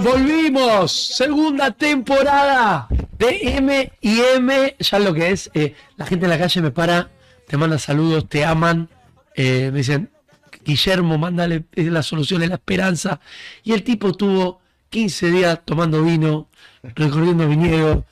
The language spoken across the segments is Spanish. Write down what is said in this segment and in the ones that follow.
Volvimos, segunda temporada de M y M, ya lo que es, eh, la gente en la calle me para, te manda saludos, te aman, eh, me dicen, Guillermo, mándale la solución, es la esperanza. Y el tipo tuvo 15 días tomando vino, recorriendo viñedos,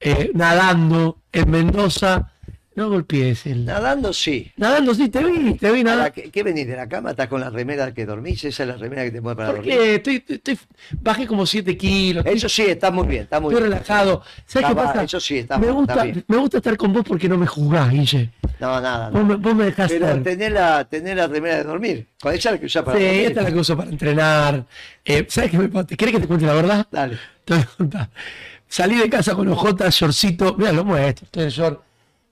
eh, nadando en Mendoza. No golpees el. Nadando sí. Nadando sí, te vi, te vi nadando. ¿qué, qué venís de la cama? ¿Estás con la remera que dormís? Esa es la remera que te mueve para dormir. Porque estoy, estoy- bajé como 7 kilos. Eso sí, está muy bien, está muy Estoy bien. relajado. ¿Sabes Está qué va- pasa? eso sí, está- me, está gusta, bien. me gusta estar con vos porque no me juzgás, Guille. No, nada, Vos no. me, vos me dejás Pero ser. tenés la, tenés la remera de dormir. Con esa es la que usás para Sí, dormir. esta es la que uso para entrenar. Eh, ¿Sabes qué me pasa? ¿Querés que te cuente la verdad? Dale. Te voy a contar. Salí de casa con OJ, shortcito. Mira, lo muestro, estoy en short.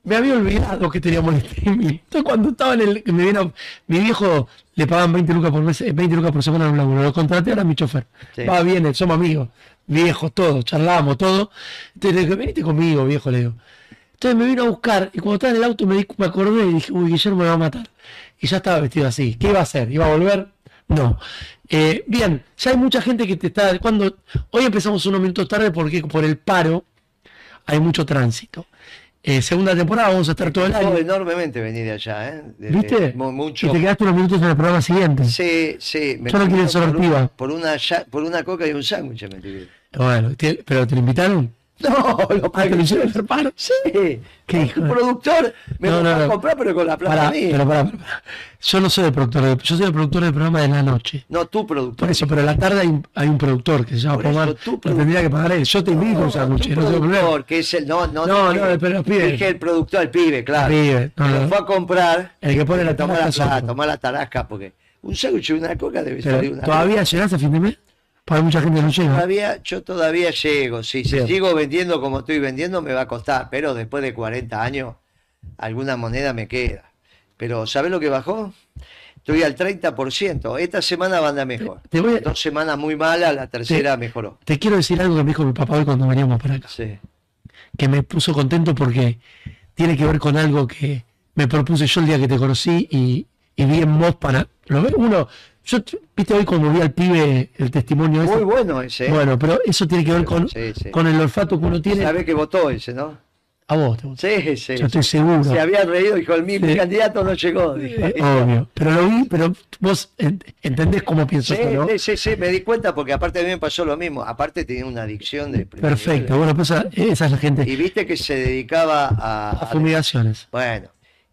Me había olvidado que teníamos el streaming. Entonces, cuando estaba en el. Me vino, mi viejo le pagaban 20 lucas por mes, eh, 20 lucas por semana en un laburo. Lo contraté ahora mi chofer. Sí. Va bien, somos amigos. Viejos, todos, charlamos, todo. Entonces le dije, venite conmigo, viejo, le digo. Entonces me vino a buscar y cuando estaba en el auto me, me acordé y dije, uy, Guillermo me va a matar. Y ya estaba vestido así. ¿Qué iba a hacer? ¿Iba a volver? No. Eh, bien, ya hay mucha gente que te está. cuando Hoy empezamos unos minutos tarde porque por el paro hay mucho tránsito. Eh, segunda temporada vamos a estar todo el año. enormemente venir de allá, ¿eh? De- ¿Viste? mu- Mucho. Y te quedaste unos minutos en el programa siguiente. Sí, sí. me Yo no quiero invitaron por, sortiva. un- por una, por una coca y un sándwich me tuvieron. Bueno, ¿pero te lo invitaron? No, lo Ah, ¿te lo hicieron hacer paro? Sí. ¿Qué hijo El productor me No, no, no. comprar, pero con la plata Pará, mía. pero pará. Yo no soy el productor, de- yo soy el productor del programa de la noche. No, tu productor. Por eso, pero a la tarde hay un, hay un productor que se llama Pomar, lo tendría que pagar él. Yo te invito a sándwich, tu no tengo problema. que es el. No, no, No, no, pero los pibes. Dije el productor, el pibe, claro. El pibe, Que lo fue a comprar. El que pone la tarasca tomar la tarasca, porque un sándwich y una coca debe salir Pero, una. ¿Todavía llegás a fin de mes? Porque mucha gente no llega. Todavía, yo todavía llego. Si, si Bien. sigo vendiendo como estoy vendiendo, me va a costar. Pero después de 40 años, alguna moneda me queda. Pero, ¿sabes lo que bajó? Estoy al 30%. Esta semana va a andar mejor. Te voy a- Dos semanas muy malas, la tercera Te- mejoró. Te quiero decir algo que me dijo mi papá hoy cuando veníamos para acá. Sí. Que me puso contento porque tiene que ver con algo que me propuse yo el día que te conocí y, y vi en vos para. ¿Lo? Uno. Yo, viste hoy cuando vi al pibe el testimonio ese. Muy bueno ese. ¿eh? Bueno, pero eso tiene que ver con, Sí, sí. con el olfato que uno tiene. Sabe que votó ese, ¿no? A vos te. Sí, sí. Yo estoy seguro. Se había reído, dijo, el mi, Sí. candidato no llegó. dijo. Obvio. Pero lo vi, pero vos en- entendés cómo pienso Sí, yo, ¿no? sí, sí, sí, me di cuenta porque aparte a mí me pasó lo mismo. Aparte tenía una adicción de Perfecto. nivel. Bueno, pues esa, esa es la gente. Y viste que se dedicaba a... A fumigaciones. Bueno.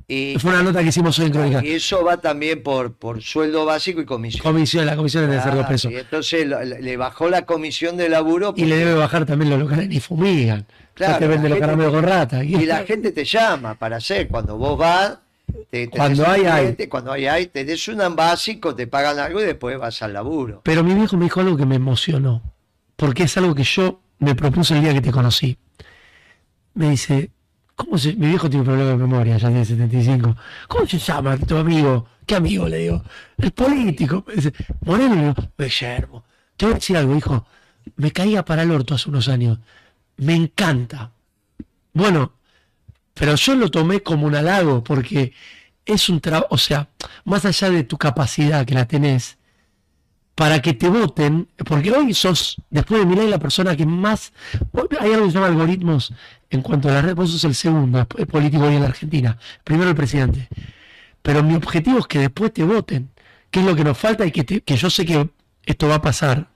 Y, Fue una nota que hicimos hoy en Crónica. y eso va también por, por sueldo básico y comisión. Comisión, la comisión debe ser dos Ah, pesos. y entonces le bajó la comisión de laburo. Y le debe bajar también los locales, ni fumigan. Claro, no te venden los caramelos con rata. Y la gente te llama para hacer. Cuando vos vas, te, tenés Cuando hay, hay. cliente, Cuando hay, hay. Tenés un básico, te pagan algo y después vas al laburo. Pero mi viejo me dijo algo que me emocionó. Porque es algo que yo me propuse el día que te conocí. Me dice, ¿cómo se.? Mi viejo tiene un problema de memoria, ya tiene 75. ¿Cómo se llama tu amigo? ¿Qué amigo? Le digo. El político. Me dice, Moreno, le digo, Guillermo. Te voy a decir algo, hijo. Me caía para el orto hace unos años. Me encanta. Bueno, pero yo lo tomé como un halago porque es un trabajo, o sea, más allá de tu capacidad que la tenés, para que te voten, porque hoy sos, después de Milei, la persona que más, hay algo que se llama algoritmos en cuanto a la red, vos sos el segundo eh, político hoy en la Argentina, primero el presidente, pero mi objetivo es que después te voten, que es lo que nos falta y que, te- que yo sé que esto va a pasar.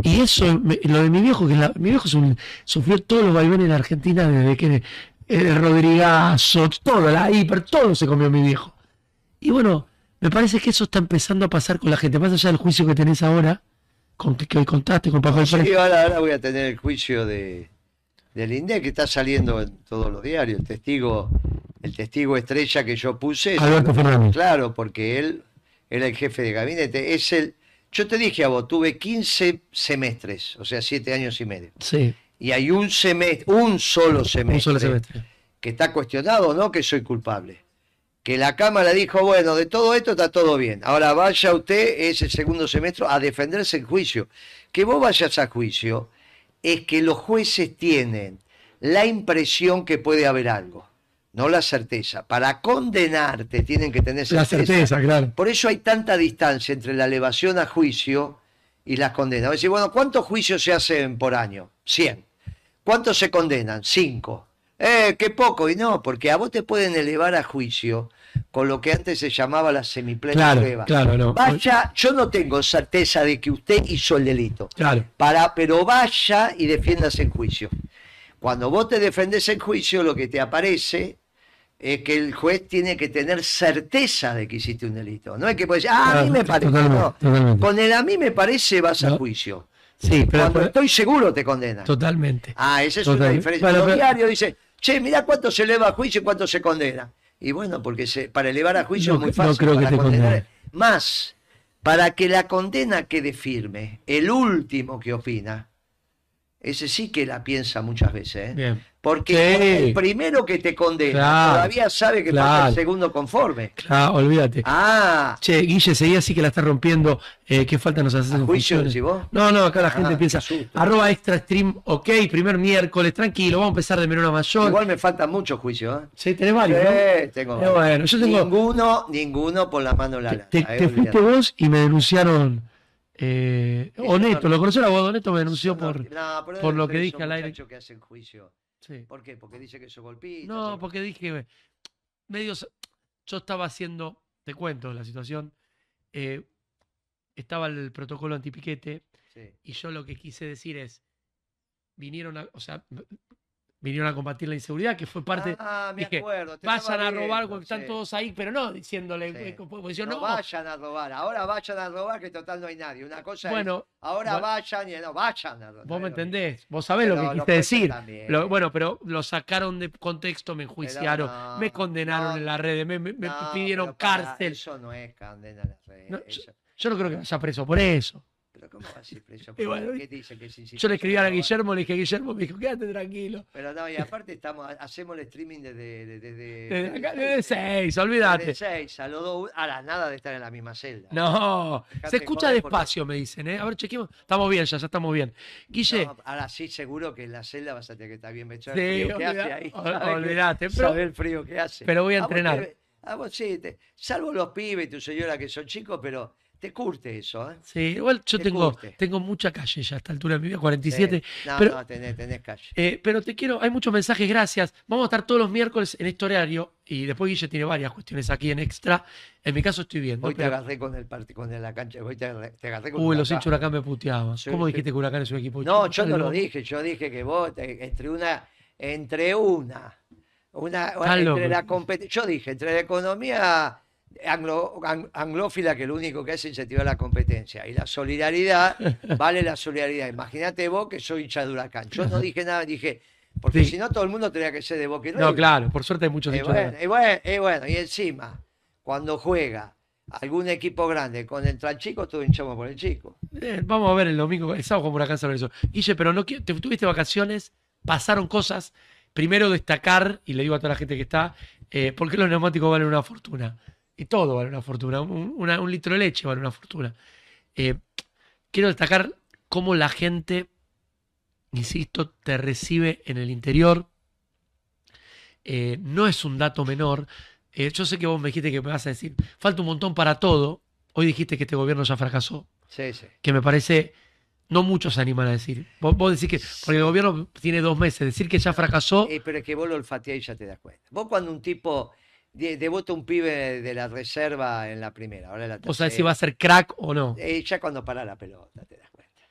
Y eso, lo de mi viejo, que la- mi viejo un- sufrió todos los vaivenes en Argentina desde que el Rodrigazo, todo, la hiper, todo se comió mi viejo. Y bueno, me parece que eso está empezando a pasar con la gente, más allá del juicio que tenés ahora, con que, hoy contaste con Paco del Sí, ahora, ahora voy a tener el juicio de del INDEC que está saliendo en todos los diarios. El testigo, el testigo estrella que yo puse. Alberto Fernández. Claro, porque él era el jefe de gabinete. Es el. Yo te dije a vos, tuve 15 semestres, o sea, 7 años y medio. Sí, Y hay un semestre, un solo semestre, un solo semestre. que está cuestionado, ¿no? Que soy culpable. Que la Cámara dijo, bueno, de todo esto está todo bien. Ahora vaya usted, es el segundo semestre, a defenderse en juicio. Que vos vayas a juicio es que los jueces tienen la impresión que puede haber algo, no la certeza. Para condenarte tienen que tener La certeza. certeza, claro. Por eso hay tanta distancia entre la elevación a juicio y las condenas. Decís, bueno, ¿cuántos juicios se hacen por año? 100. ¿Cuántos se condenan? 5. Eh, qué poco. Y no, porque a vos te pueden elevar a juicio con lo que antes se llamaba la semiplena Claro, prueba. claro, no. Vaya, yo no tengo certeza de que usted hizo el delito. Claro. Para, pero vaya y defiéndase en juicio. Cuando vos te defendés en juicio, lo que te aparece es que el juez tiene que tener certeza de que hiciste un delito. No es que puedes decir, ah, a mí me parece. Totalmente, no. totalmente. Con el a mí me parece vas a juicio. Sí, pero, Cuando pero- estoy seguro te condenan. totalmente. Ah, esa es una Total. diferencia. Pero- diarios dicen, che, mirá cuánto se eleva a juicio y cuánto se condena. Y bueno, porque se- para elevar a juicio No, es muy no fácil. creo que para te condenar- condene. Más, para que la condena quede firme, el último que opina, ese sí que la piensa muchas veces. ¿eh? Porque Sí. el primero que te condena Claro, todavía sabe que claro. el segundo conforme. Claro, olvídate. Ah, Che, Guille, seguía así que la está rompiendo. Eh, ¿Qué falta nos haces ¿A en juicio decís vos? No, no, acá la gente Ah, piensa. qué susto. Arroba extra stream, ok, primer miércoles, tranquilo, vamos a empezar de menor a mayor. igual me faltan muchos juicios. ¿eh? Sí, tenés varios, ¿no? Eh, tengo Eh, bueno, yo tengo- Ninguno, ninguno por la mano larga. te- te fuiste vos y me denunciaron. Eh, Oneto, no- ¿lo conoció el abogado Oneto? Me denunció No, por. por lo que dije al aire. que hacen juicio. Sí. ¿Por qué? Porque dice que sos golpista. No, porque dije, medio, yo estaba haciendo, te cuento la situación, eh, estaba el protocolo antipiquete Sí. y yo lo que quise decir es, vinieron a, o sea, vinieron a combatir la inseguridad, que fue parte, Ah, me dije, acuerdo. te vayan a robar, viendo, porque están sí. todos ahí, pero no diciéndole, Sí. pues yo no, no, vayan a robar, ahora vayan a robar que total no hay nadie. Una cosa bueno, es, ahora bueno. vayan y no, vayan a robar. vos me ¿sabés lo que- entendés, vos sabés lo que jueces decir. Lo- bueno, pero lo sacaron de contexto, me enjuiciaron, no, me condenaron no, en las redes, me, me- pidieron cárcel. Eso no es condena a las redes. Eso- Yo no creo que vaya preso por eso. Pero ¿cómo va a ser preso? Y bueno, ¿Qué dice que es Yo le escribí a? Guillermo, le dije, Guillermo, me dijo, quédate tranquilo. Pero no, y aparte estamos, hacemos el streaming desde... desde, desde, Desde acá, desde desde seis, olvídate. Desde seis, a los dos, a la nada de estar en la misma celda. No, Dejate se escucha porque- despacio, me dicen, ¿eh? A ver, chequemos. Estamos bien, ya, ya estamos bien. Guille, No, ahora sí, seguro que en la celda vas a tener que estar bien metido. Sí, el frío que hace ahí. ol- ¿sabes que- olvidate, pero- sabe el frío que hace. pero voy a vos entrenar. te- A vos sí, te- salvo los pibes y tu señora que son chicos, pero te curte eso, ¿eh? sí, igual yo te tengo, curte. tengo mucha calle ya a esta altura de mi vida, 47. Sí. No, pero, no, tenés, tenés calle. eh, pero te quiero, hay muchos mensajes, gracias. Vamos a estar todos los miércoles en este horario y después Guille tiene varias cuestiones aquí en Extra. En mi caso estoy viendo. Hoy te pero- agarré con el parti- con la cancha, hoy te agarré, te agarré con Uy, los hinchas Huracán me puteaban. Sí, ¿Cómo sí. dijiste que Huracán es un equipo No, yo no lo dije, yo dije que vos, te- entre una, entre una, una, entre la competencia, yo dije, entre la economía anglo- ang- anglófila, que lo único que hace es incentivar la competencia, y la solidaridad, vale la solidaridad. Imagínate vos que soy hincha de huracán. Yo no dije nada, dije, porque Sí. si no todo el mundo tendría que ser de Boca No, River. claro, por suerte hay muchos hinchas de bueno, y bueno, y bueno, y encima, cuando juega algún equipo grande con el chico, todos hinchamos por el chico. Eh, vamos a ver el domingo, el sábado con Huracán San Lorenzo. Guille, pero no te tuviste vacaciones, pasaron cosas. Primero destacar, y le digo a toda la gente que está, eh, ¿por qué los neumáticos valen una fortuna? Y todo vale una fortuna. Un, una- un litro de leche vale una fortuna. Eh, quiero destacar cómo la gente, insisto, te recibe en el interior. Eh, no es un dato menor. Eh, yo sé que vos me dijiste que me vas a decir, falta un montón para todo. Hoy dijiste que este gobierno ya fracasó Sí, sí. que me parece, no muchos se animan a decir. Vos, vos decís que, porque el gobierno tiene dos meses, decir que ya fracasó, Eh, pero es que vos lo olfateás y ya te das cuenta. Vos cuando un tipo debota un pibe de la reserva en la primera, ahora en la vos sabés si tercera, va a ser crack o no. eh, ya cuando para la pelota te das cuenta.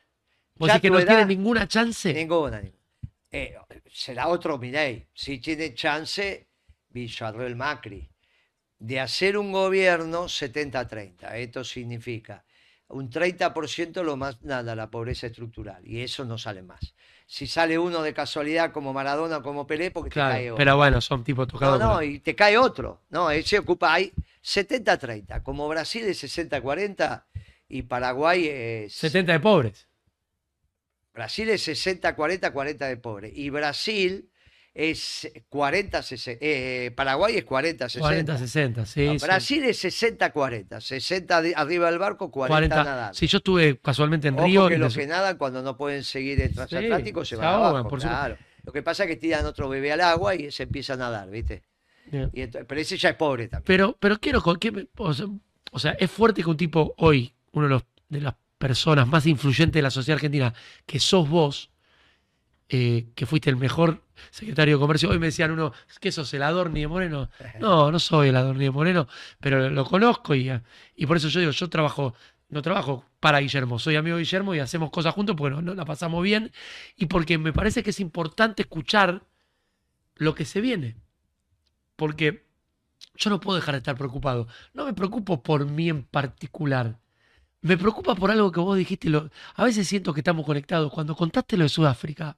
Vos decís que no edad- tiene ninguna chance. Ninguna, ninguna. Eh, será otro Milei. Si tiene chance, Villarreal Macri, de hacer un gobierno 70-30. Esto significa un 30% lo más nada, la pobreza estructural. Y eso no sale más. Si sale uno de casualidad como Maradona o como Pelé, porque te cae Claro, otro. pero bueno, son tipos No, tocados. no, pero- y te cae otro. No, él se ocupa. Hay 70-30. Como Brasil es 60-40 y Paraguay es. 70 de pobres. Brasil es 60-40, 40 de pobre. Y Brasil es 40-60. eh, Paraguay es 40-60. 40-60, sí. No, sí. Brasil es 60-40. 60 de- arriba del barco, 40, 40. nadando. Sí, yo estuve casualmente en Ojo Río. que los que nadan cuando no pueden seguir el transatlántico se se van ahogan, abajo, por supuesto. claro. Lo que pasa es que tiran otro bebé al agua y se empieza a nadar, ¿viste? Bien. Y ento- pero ese ya es pobre también. Pero, pero quiero, o, sea, o sea, es fuerte que un tipo hoy, uno de los, de las personas más influyentes de la sociedad argentina, que sos vos, eh, que fuiste el mejor secretario de comercio. Hoy me decían uno, ¿qué sos el Adorni de Moreno? No, no soy el Adorni de Moreno, pero lo conozco y, y por eso yo digo, yo trabajo, no trabajo para Guillermo, soy amigo de Guillermo y hacemos cosas juntos porque no, la pasamos bien y porque me parece que es importante escuchar lo que se viene. Porque yo no puedo dejar de estar preocupado. No me preocupo por mí en particular. Me preocupa por algo que vos dijiste. Lo, a veces siento que estamos conectados. Cuando contaste lo de Sudáfrica,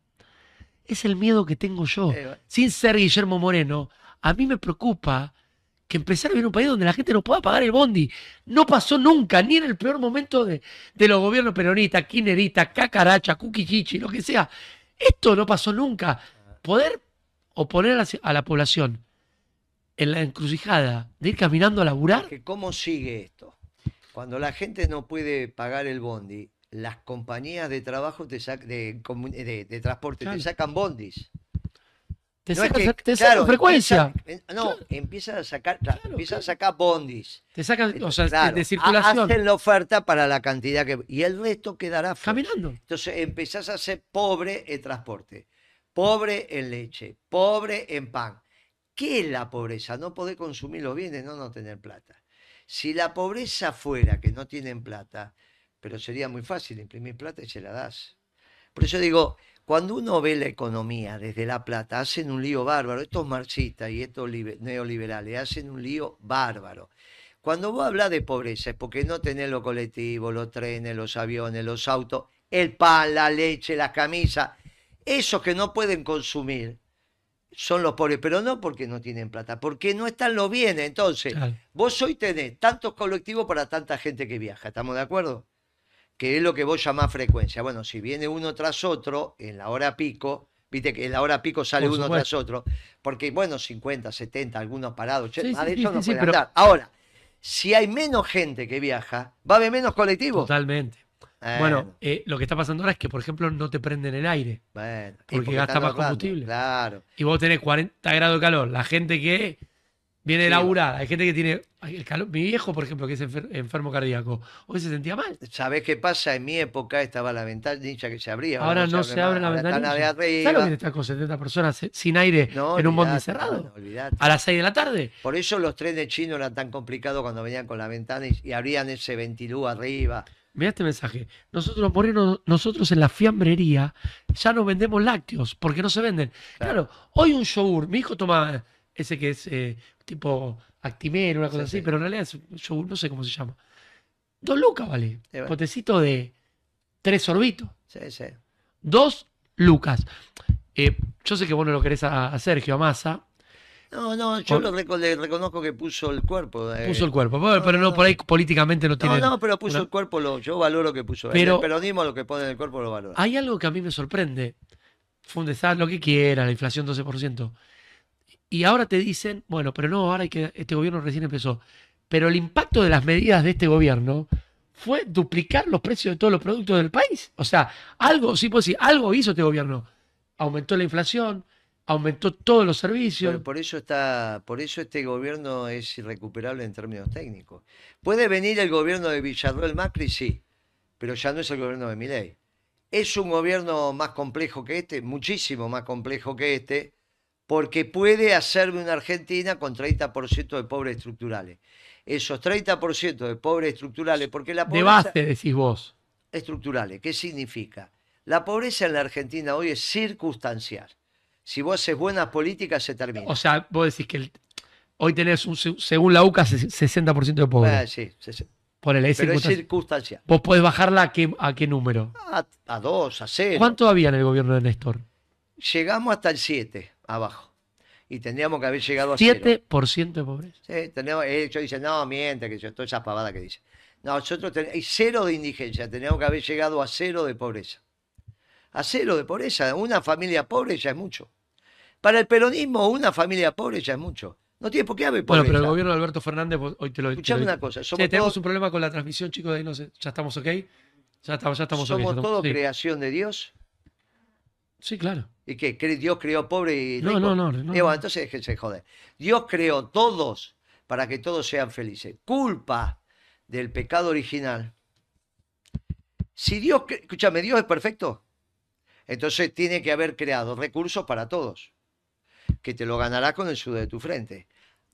es el miedo que tengo yo. Sin ser Guillermo Moreno, a mí me preocupa que empezar a vivir en un país donde la gente no pueda pagar el bondi. No pasó nunca, ni en el peor momento de, los gobiernos peronistas, Kinerita, Cacaracha, Cuquichichi, lo que sea. Esto no pasó nunca. Poder oponer a la población en la encrucijada de ir caminando a laburar. ¿Cómo sigue esto? Cuando la gente no puede pagar el bondi, las compañías de trabajo te de, transporte te sacan bondis. Te, sacan frecuencia. no, empiezan a sacar, a sacar bondis. Te sacan, o sea, de, circulación. Hacen la oferta para la cantidad que. Y el resto quedará Caminando. Entonces empezás a ser pobre en transporte, pobre en leche, pobre en pan. ¿Qué es la pobreza? No poder consumir los bienes, no no tener plata. Si la pobreza fuera que no tienen plata, pero sería muy fácil imprimir plata y se la das. Por eso digo, cuando uno ve la economía desde la plata, hacen un lío bárbaro. Estos marxistas y estos neoliberales hacen un lío bárbaro. Cuando vos hablas de pobreza es porque no tenés los colectivos, los trenes, los aviones, los autos, el pan, la leche, la camisa, esos que no pueden consumir son los pobres, pero no porque no tienen plata, porque no están los bienes. Entonces, vos hoy tenés tantos colectivos para tanta gente que viaja, ¿estamos de acuerdo? Que es lo que vos llamás frecuencia. Bueno, si viene uno tras otro, en la hora pico, viste que en la hora pico sale uno tras otro, porque bueno, 50, 70, algunos parados, sí, no pueden Ahora, si hay menos gente que viaja, va a haber menos colectivos. Totalmente. Bueno, eh, lo que está pasando ahora es que, por ejemplo, no te prenden el aire. Bueno, porque, gasta más combustible. Claro. Y vos tenés 40 grados de calor. La gente que viene sí, laburar, hay gente que tiene el calor. Mi viejo, por ejemplo, que es enfermo cardíaco, hoy se sentía mal. ¿Sabés qué pasa? En mi época estaba la ventanilla que se abría. Ahora, no se, abre la ventanilla. ¿Sabes lo que está con 70 personas sin aire en un bondi cerrado? a las 6 de la tarde. Por eso los trenes chinos eran tan complicados cuando venían con la ventana y, abrían ese ventilú arriba. Mira este mensaje. Nosotros, Moreno, nosotros en la fiambrería ya no vendemos lácteos porque no se venden. Claro, hoy un yogur, mi hijo toma ese que es eh, tipo Actimel, una cosa así, pero en realidad es un yogur, no sé cómo se llama. Dos lucas, vale. Potecito de tres sorbitos. Sí, sí. Dos lucas. Eh, yo sé que vos no lo querés a, a Sergio, a Massa, no, no, yo lo le reconozco que puso el cuerpo. Eh. Puso el cuerpo, pero no, por ahí políticamente no tiene. No, no, pero puso el cuerpo, lo, yo valoro que puso. Pero, el peronismo lo que pone en el cuerpo lo valora. Hay algo que a mí me sorprende. Fundesar lo que quiera, la inflación 12%. Y ahora te dicen, bueno, pero no, ahora hay que, este gobierno recién empezó. Pero el impacto de las medidas de este gobierno fue duplicar los precios de todos los productos del país. O sea, algo, sí puedo decir, algo hizo este gobierno. Aumentó la inflación, aumentó todos los servicios. por eso está, por eso este gobierno es irrecuperable en términos técnicos. Puede venir el gobierno de Villarroel Macri, sí, pero ya no es el gobierno de Milei. Es un gobierno más complejo que este, muchísimo más complejo que este, porque puede hacerme una Argentina con 30% de pobres estructurales. Esos 30% de pobres estructurales, porque la pobreza... De base, decís vos. Estructurales, ¿qué significa? La pobreza en la Argentina hoy es circunstancial si vos haces buenas políticas, se termina. O sea, vos decís que hoy tenés, un, según la UCA, 60% de pobres. Ah, sí, sí, Pero es circunstancial. ¿Vos podés bajarla a qué, a qué número? A, dos, a cero. ¿Cuánto había en el gobierno de Néstor? Llegamos hasta el 7, abajo. Y tendríamos que haber llegado a 7% de pobreza. Sí, tenemos, ellos dicen, no, miente, que yo, toda esa pavada que dice. nosotros tenemos, cero de indigencia, tendríamos que haber llegado a cero de pobreza. A cero de pobreza, una familia pobre ya es mucho. Para el peronismo, una familia pobre ya es mucho. No tiene por qué haber pobreza. Bueno, pero el gobierno de Alberto Fernández, hoy te lo Escuchame una cosa. tenemos un problema con la transmisión, chicos, de ahí no sé, ya estamos ok. Ya estamos, ya estamos ¿Somos todo creación de Dios? Sí, claro. ¿Y qué? ¿Dios creó pobre y rico? No, no, no. no, bueno, entonces déjense joder. Dios creó todos para que todos sean felices. Culpa del pecado original Si Dios, escúchame, Dios es perfecto, entonces tiene que haber creado recursos para todos, que te lo ganarás con el sudor de tu frente.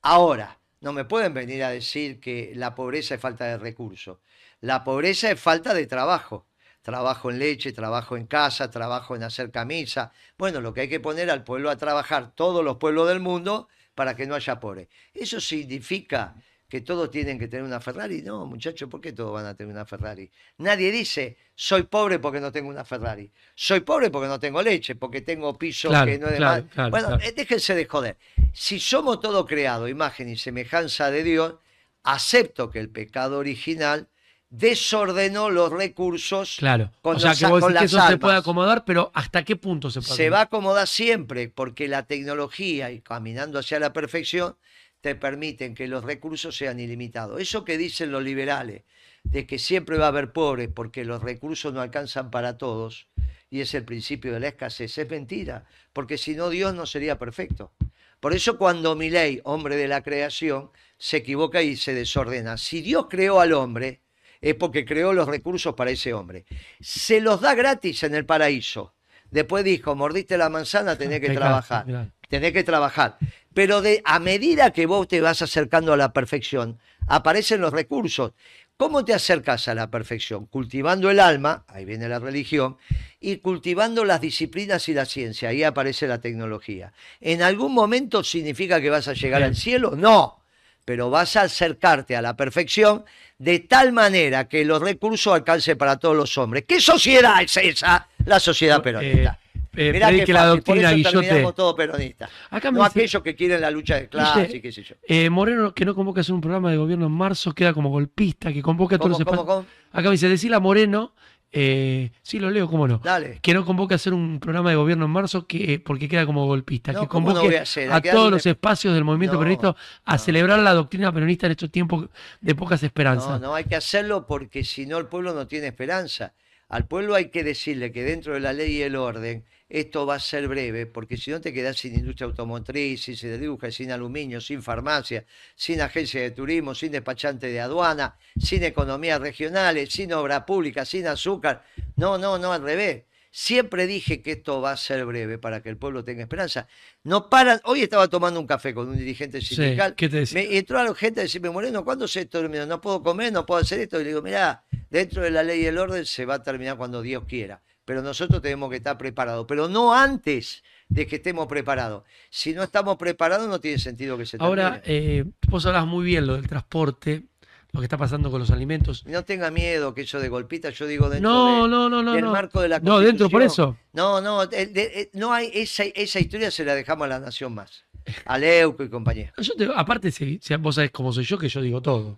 Ahora, no me pueden venir a decir que la pobreza es falta de recursos. La pobreza es falta de trabajo. Trabajo en leche, trabajo en casa, trabajo en hacer camisa. Bueno, lo que hay que poner al pueblo a trabajar, todos los pueblos del mundo, para que no haya pobre. ¿Eso significa que todos tienen que tener una Ferrari? No, muchachos, ¿por qué todos van a tener una Ferrari? Nadie dice, soy pobre porque no tengo una Ferrari. Soy pobre porque no tengo leche, porque tengo piso Claro, que no es de claro, mal- claro, Bueno, eh, déjense de joder. Si somos todo creado, imagen y semejanza de Dios, acepto que el pecado original desordenó los recursos Claro. con o sea, los- que vos decís que eso se puede acomodar, pero ¿hasta qué punto se puede se va a acomodar? acomodar siempre, porque la tecnología y caminando hacia la perfección te permiten que los recursos sean ilimitados. Eso que dicen los liberales, de que siempre va a haber pobres porque los recursos no alcanzan para todos, y es el principio de la escasez, es mentira, porque si no Dios no sería perfecto. Por eso cuando Milei, hombre de la creación, se equivoca y se desordena. Si Dios creó al hombre, es porque creó los recursos para ese hombre. Se los da gratis en el paraíso. Después dijo, mordiste la manzana, tenés que trabajar. Tenés que trabajar. Pero de, a medida que vos te vas acercando a la perfección, aparecen los recursos. ¿Cómo te acercas a la perfección? Cultivando el alma, ahí viene la religión, y cultivando las disciplinas y la ciencia, ahí aparece la tecnología. ¿En algún momento significa que vas a llegar Bien. al cielo? No, pero vas a acercarte a la perfección de tal manera que los recursos alcancen para todos los hombres. ¿Qué sociedad es esa? La sociedad peronista. Eh, Mirá pedí qué que la fácil, por doctrina eso Guillote. terminamos todos peronistas. Acá No dice- aquellos que quieren la lucha de clases Dice, y qué sé yo. eh, Moreno, que no convoca a hacer un programa de gobierno en marzo, queda como golpista, que convoca a todos ¿Cómo, los cómo? Acá me dice, decirle a Moreno, eh, sí lo leo, cómo no. Dale. Que no convoque a hacer un programa de gobierno en marzo que, porque queda como golpista. No, que ¿cómo no convoque a hacer? todos los espacios del movimiento No, peronista a celebrar la doctrina peronista en estos tiempos de pocas esperanzas. No, no hay que hacerlo porque si no el pueblo no tiene esperanza. Al pueblo hay que decirle que dentro de la ley y el orden esto va a ser breve, porque si no te quedas sin industria automotriz, sin siderúrgica, sin aluminio, sin farmacia, sin agencia de turismo, sin despachante de aduana, sin economías regionales, sin obra pública, sin azúcar. No, no, no, al revés. Siempre dije que esto va a ser breve para que el pueblo tenga esperanza. No paran. Hoy estaba tomando un café con un dirigente Sí, sindical. ¿qué te decía? Me entró a la gente a decirme, Moreno, ¿cuándo se termina? No puedo comer, no puedo hacer esto. Y le digo, mirá, dentro de la ley y el orden se va a terminar cuando Dios quiera. Pero nosotros tenemos que estar preparados. Pero no antes de que estemos preparados. Si no estamos preparados, no tiene sentido que se. Ahora, eh, vos hablas muy bien lo del transporte, lo que está pasando con los alimentos. no tenga miedo que eso de golpita, yo digo dentro No, de- no, no, no. del no. marco de la No, dentro por eso. No, no, de- eh, no hay esa, esa historia se la dejamos a la nación más. A Leuco y compañía. Yo te- aparte, si, si vos sabés cómo soy yo, que yo digo todo.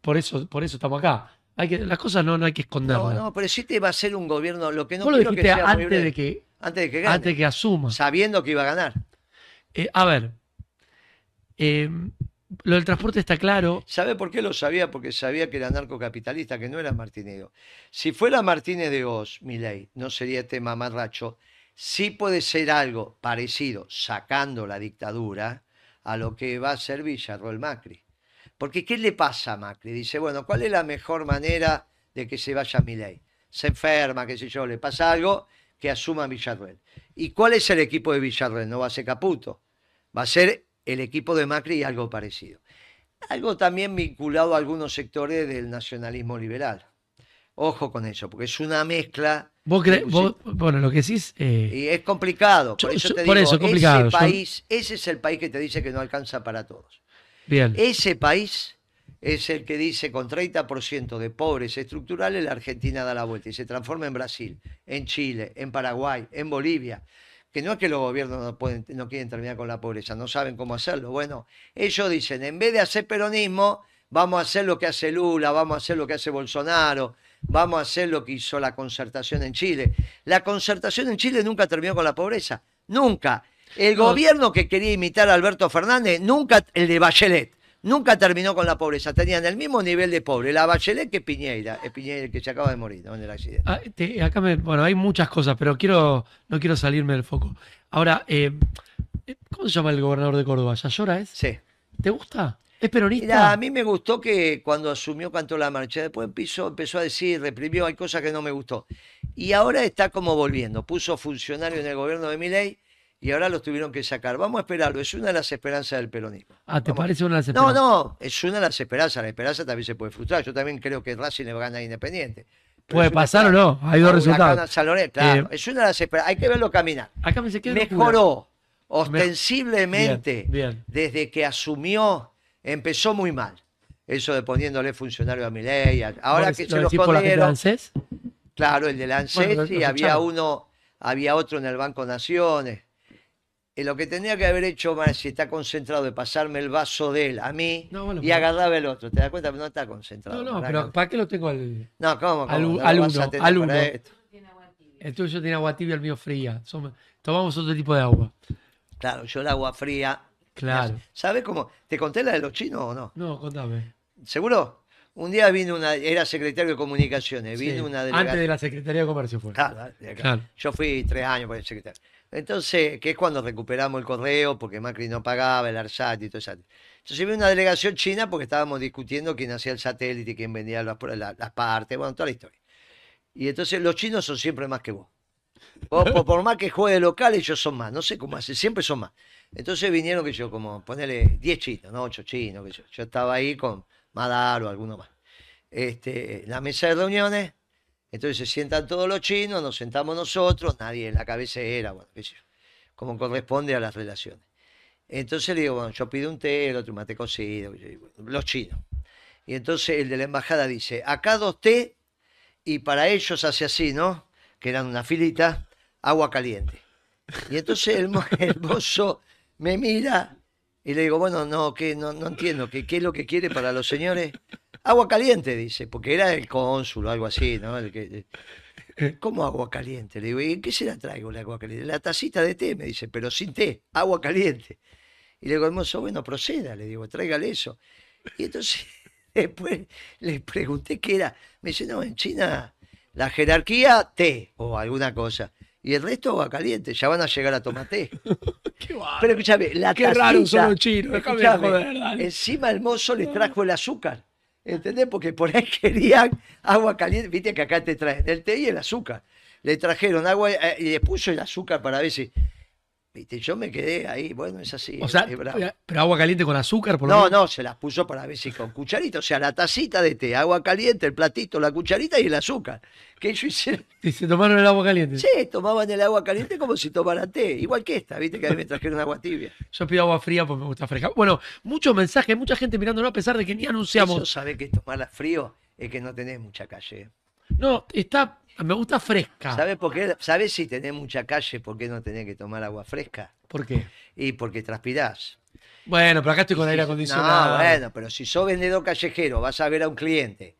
Por eso, por eso estamos acá. Hay que, las cosas no, no hay que No, esconderlas. no, pero sí te va a ser un gobierno, lo que no vos lo quiero que dijiste sea antes breve. de que, antes de que gane, antes de que asuma. sabiendo que iba a ganar. Eh, a ver, eh, lo del transporte está claro. ¿Sabe por qué lo sabía? Porque sabía que era narcocapitalista, que no era Martínez. Si fuera Martínez de Oz, Milei, no sería este mamarracho. Sí puede ser algo parecido, sacando la dictadura, a lo que va a ser Villarroel Macri. Porque ¿qué le pasa a Macri? Dice, bueno, ¿cuál es la mejor manera de que se vaya Milei? Se enferma, qué sé yo, le pasa algo, que asuma Villarroel. ¿Y cuál es el equipo de Villarroel? No va a ser Caputo, va a ser el equipo de Macri y algo parecido. Algo también vinculado a algunos sectores del nacionalismo liberal. Ojo con eso, porque es una mezcla Vos cre- Sí, vos- bueno, lo que decís, eh, y es complicado. Por Yo- eso yo- te por eso, complicado. ese Yo- país, ese es el país que te dice que no alcanza para todos. Ese país es el que dice con 30% de pobres estructurales la Argentina da la vuelta y se transforma en Brasil, en Chile, en Paraguay, en Bolivia. Que no es que los gobiernos no quieren terminar con la pobreza, no saben cómo hacerlo. Bueno, ellos dicen, en vez de hacer peronismo, vamos a hacer lo que hace Lula, vamos a hacer lo que hace Bolsonaro, vamos a hacer lo que hizo la concertación en Chile. La concertación en Chile nunca terminó con la pobreza, nunca. El No. gobierno que quería imitar a Alberto Fernández, nunca, el de Bachelet, nunca terminó con la pobreza. Tenían el mismo nivel de pobre, la Bachelet que Piñeira, el Piñeira el que se acaba de morir ¿no? en el accidente. Ah, te- acá me, bueno, hay muchas cosas, pero quiero, no quiero salirme del foco. Ahora, eh, ¿cómo se llama el gobernador de Córdoba? ¿Yayora es? Sí. ¿Te gusta? ¿Es peronista? Mirá, a mí me gustó que cuando asumió cantó la marcha, después empezó, empezó a decir, reprimió, hay cosas que no me gustó. Y ahora está como volviendo, puso funcionario en el gobierno de Milei y ahora los tuvieron que sacar. Vamos a esperarlo, es una de las esperanzas del peronismo. Ah, ¿te Vamos. parece una de las No, esperanzas? no, es una de las esperanzas, la esperanza también se puede frustrar. Yo también creo que Racing le va a ganar Independiente. Pero Puede pasar o no, hay dos A Huracán, resultados. claro, Eh, es una de las esperanzas, hay que verlo caminar. Acá me se queda Mejoró ostensiblemente Bien, bien. desde que asumió, empezó muy mal. Eso de poniéndole funcionario a Milei. Ahora que se lo ANSES? claro, el de la ANSES Bueno, y había uno, había otro en el Banco Naciones. Y lo que tenía que haber hecho más, si está concentrado de pasarme el vaso de él a mí No, bueno, y pero- agarraba el otro. ¿Te das cuenta? No está concentrado. No, no, ¿verdad? pero ¿para qué lo tengo al, No, ¿cómo? cómo? al No al uno, al uno? esto. El tuyo tiene agua tibia, el mío fría. Tomamos otro tipo de agua. Claro, yo el agua fría. Claro. ¿Sabes cómo? ¿Te conté la de los chinos o no? No, contame. ¿Seguro? Un día vino una, era secretario de comunicaciones, vino Sí, una Antes delegación. de la Secretaría de Comercio fue. Claro, de acá. Claro. Yo fui tres años por el secretario. Entonces, que es cuando recuperamos el correo, porque Macri no pagaba, el ARSAT y todo eso. Entonces vino una delegación china porque estábamos discutiendo quién hacía el satélite, quién vendía las, la- las partes, bueno, toda la historia. Y entonces los chinos son siempre más que vos. Vos, por, por más que juegue local, ellos son más. No sé cómo hace, siempre son más. Entonces vinieron, que yo, como ponerle 10 chinos, no 8 chinos, que yo. Yo estaba ahí con Madar o alguno más. Este, la mesa de reuniones, entonces se sientan todos los chinos, nos sentamos nosotros, nadie en la cabecera, bueno, como corresponde a las relaciones. Entonces le digo, bueno, yo pido un té, el otro mate cocido, los chinos. Y entonces el de la embajada dice, acá dos té y para ellos hace así, ¿no? Que eran una filita, agua caliente. Y entonces el, el mozo me mira y le digo, bueno, no, que no, no entiendo, que qué es lo que quiere para los señores. Agua caliente, dice, porque era el cónsul o algo así, ¿no? Que, ¿Cómo agua caliente? Le digo, ¿y en qué se la traigo la agua caliente? La tacita de té, me dice, pero sin té, agua caliente. Y le digo, hermoso, bueno, proceda, le digo, tráigale eso. Y entonces después le pregunté qué era. Me dice, no, en China la jerarquía, té o alguna cosa. Y el resto agua caliente, ya van a llegar a tomar té. Qué bárbaro. Pero escúchame, la Qué raro son los chinos, joder. Encima el mozo le trajo el azúcar. ¿Entendés? Porque por ahí querían agua caliente. Viste que acá te traen el té y el azúcar. Le trajeron agua eh, y le puso el azúcar para ver si. Viste, yo me quedé ahí. Bueno, es así. O sea, es bravo. pero agua caliente con azúcar, por lo No, menos. no, se las puso para ver si con cucharita. O sea, la tacita de té, agua caliente, el platito, la cucharita y el azúcar. Que ellos hicieron. Y se tomaron el agua caliente. Sí, tomaban el agua caliente como si tomaran té. Igual que esta, viste que a mí me trajeron agua tibia. Yo pido agua fría porque me gusta fresca. Bueno, muchos mensajes, mucha gente mirándonos a pesar de que ni Eso anunciamos. sabe que tomarla frío es que no tenés mucha calle. No, está, me gusta fresca. ¿Sabes por qué? ¿Sabes si tenés mucha calle por qué no tenés que tomar agua fresca? ¿Por qué? Y porque transpirás. Bueno, pero acá estoy con aire acondicionado. No, bueno, pero si sos vendedor callejero, vas a ver a un cliente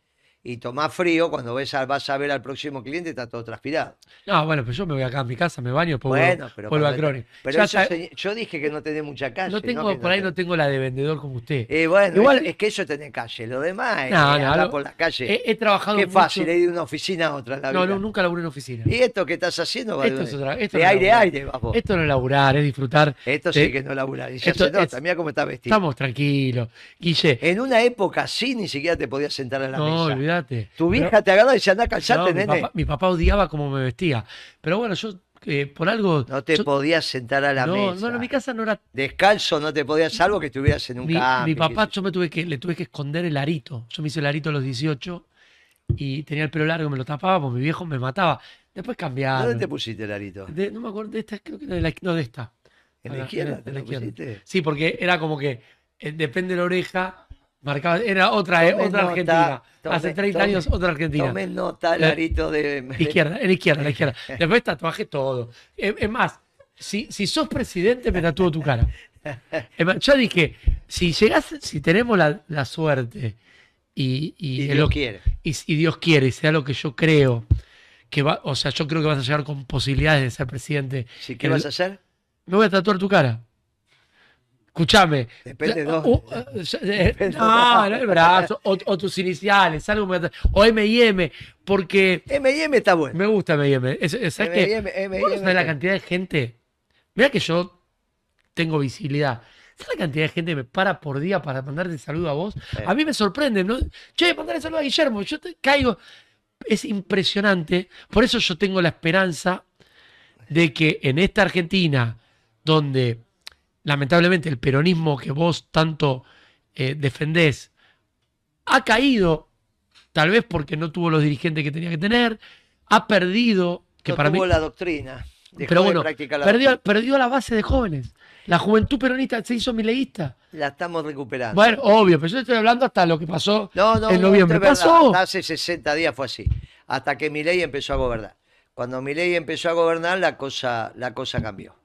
y tomás frío, cuando ves a- vas a ver al próximo cliente está todo transpirado. No, bueno, pero yo me voy acá a mi casa, me baño, después bueno, vuelvo, pero, vuelvo a Crony. pero eso se- yo dije que no tenés mucha calle. no tengo, por ahí tenés- no tengo la de vendedor como usted. Eh, bueno, Igual- es, es que eso es tener calle. Lo demás es No, no, andar lo- por la calle. He, he trabajado Qué mucho- fácil, ir de una oficina a otra la No, vida. no, nunca laburé en oficina. Y esto que estás haciendo Esto de, es otra- esto de es aire a aire, vas vos. Esto no es laburar, es disfrutar. Esto sí que no laburar. Y ya esto se nota, es- mira cómo está vestido. Estamos tranquilos. Guille, En una época así ni siquiera te podías sentar a la no, mesa. Olvídate. Tu Pero- vieja te agarra y dice, anda, calzate, no, mi, nene. papá, mi papá odiaba cómo me vestía. Pero bueno, yo eh, por algo. No te yo- podías sentar a la no, mesa. no, no, en mi casa no era. Descalzo no te podías, salvo que estuvieras en un Mi, mi papá, yo me tuve que, le tuve que esconder el arito. Yo me hice el arito a los 18 y tenía el pelo largo, me lo tapaba, porque mi viejo me mataba. Después cambiaron. ¿Dónde te pusiste el arito? De- no me acuerdo de esta, creo que de la, no, de esta. ¿En la izquierda en te la lo izquierda. pusiste? Sí, porque era como que eh, depende de la oreja, marcaba, era otra, eh, otra nota, Argentina. tome- Hace 30 tome- años, otra Argentina. Tomé nota el Eh, arito de... Izquierda, en izquierda, en la izquierda. Después tatuaje todo. Es, más, si, si sos presidente, me tatúo tu cara. Más, yo dije, si llegás, si tenemos la, la suerte y, y, Y Dios lo- quiere. y si Dios quiere y sea lo que yo creo, que va, o sea, yo creo que vas a llegar con posibilidades de ser presidente. ¿Sí, ¿Qué vas a hacer? Me voy a tatuar tu cara. Escúchame. Depende dónde. uh, uh, Depende no, no el brazo, o, o tus iniciales, algo me o M y M, porque M&M está bueno. me gusta M y M. Es- es- ¿Sabes? M&M, ¿Vos no sabés la cantidad de gente? Mira que yo tengo visibilidad. ¿Sabes la cantidad de gente que me para por día para mandarte saludo a vos? Sí. A mí me sorprende, ¿no? Che, mandale saludo a Guillermo. Yo te caigo. Es impresionante. Por eso yo tengo la esperanza de que en esta Argentina, donde lamentablemente el peronismo que vos tanto eh, defendés ha caído, tal vez porque no tuvo los dirigentes que tenía que tener, ha perdido, que no para mí tuvo la doctrina. Dejó pero bueno, la perdió, perdió la base de jóvenes. La juventud peronista se hizo mileísta. La estamos recuperando. Bueno, obvio, pero yo estoy hablando hasta lo que pasó No, no, en no, noviembre. verdad. Pasó. Hace 60 días fue así. Hasta que Milei empezó a gobernar. Cuando Milei empezó a gobernar, la cosa, la cosa cambió.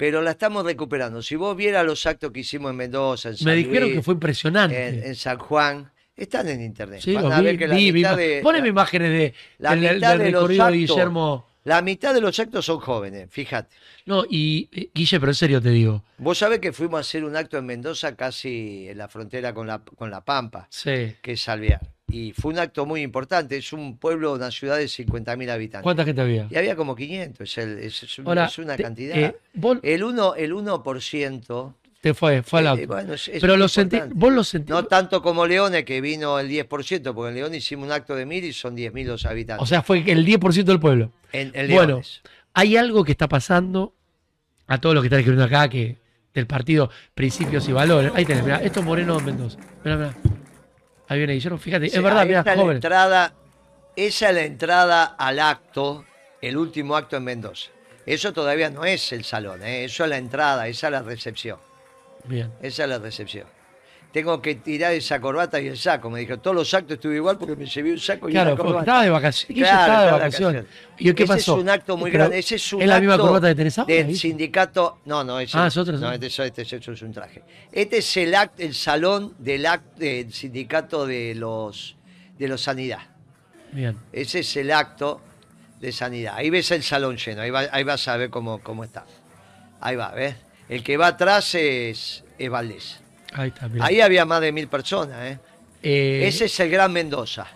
Pero la estamos recuperando. Si vos vieras los actos que hicimos en Mendoza, en San Me dijeron Luis, que fue impresionante. en, en San Juan, están en internet. sí, Van lo a vi, ver que la vi, vi mitad ima- de- Poneme imágenes de, la del, mitad del de los recorrido de Guillermo. La mitad de los actos son jóvenes, fíjate. No, y eh, Guille, pero en serio te digo. Vos sabés que fuimos a hacer un acto en Mendoza, casi en la frontera con la, con la Pampa. Sí. que es Salviar. Y fue un acto muy importante. Es un pueblo, una ciudad de 50.000 habitantes. ¿Cuánta gente había? Y había como 500. Es, el- es- es un- Ahora, es una te- cantidad. eh, vos el 1%, el 1% te fue, fue al eh, auto. bueno, es- es pero lo sentí, vos lo sentís. No tanto como Leones, que vino el 10%, porque en León hicimos un acto de mil y son 10.000 los habitantes. o sea, fue el 10% del pueblo. en, en bueno. Hay algo que está pasando a todos los que están escribiendo acá, que del partido Principios y Valores. Ahí tenés, mirá, esto es Moreno Mendoza. Mirá, mirá. Ahí viene Guillermo, fíjate, Sí, es verdad, mirá, está la entrada, esa es la entrada al acto, el último acto en Mendoza. Eso todavía no es el salón, ¿eh? eso es la entrada, esa es la recepción. Bien. Esa es la recepción. Tengo que tirar esa corbata y el saco. Me dijo, todos los actos estuve igual porque me llevé un saco y Claro, una porque corbata. estaba de vacaciones. Claro, estaba de de vacaciones. ¿Y qué Ese pasó? es un acto muy Pero grande. Ese es un ¿Es la misma corbata tenés ahora? Del sindicato. No, no, ese Ah, es otro, No, este, es- este es- eso es un traje. Este es el, act- el salón del, act- del sindicato de los, de los sanidad. Bien. Ese es el acto de sanidad. Ahí ves el salón lleno, ahí, va- ahí vas a ver cómo, cómo está. Ahí va, ¿ves? El que va atrás es, es Valdés. Ahí está. Ahí había más de mil personas, ¿eh? Eh, Ese es el Gran Mendoza.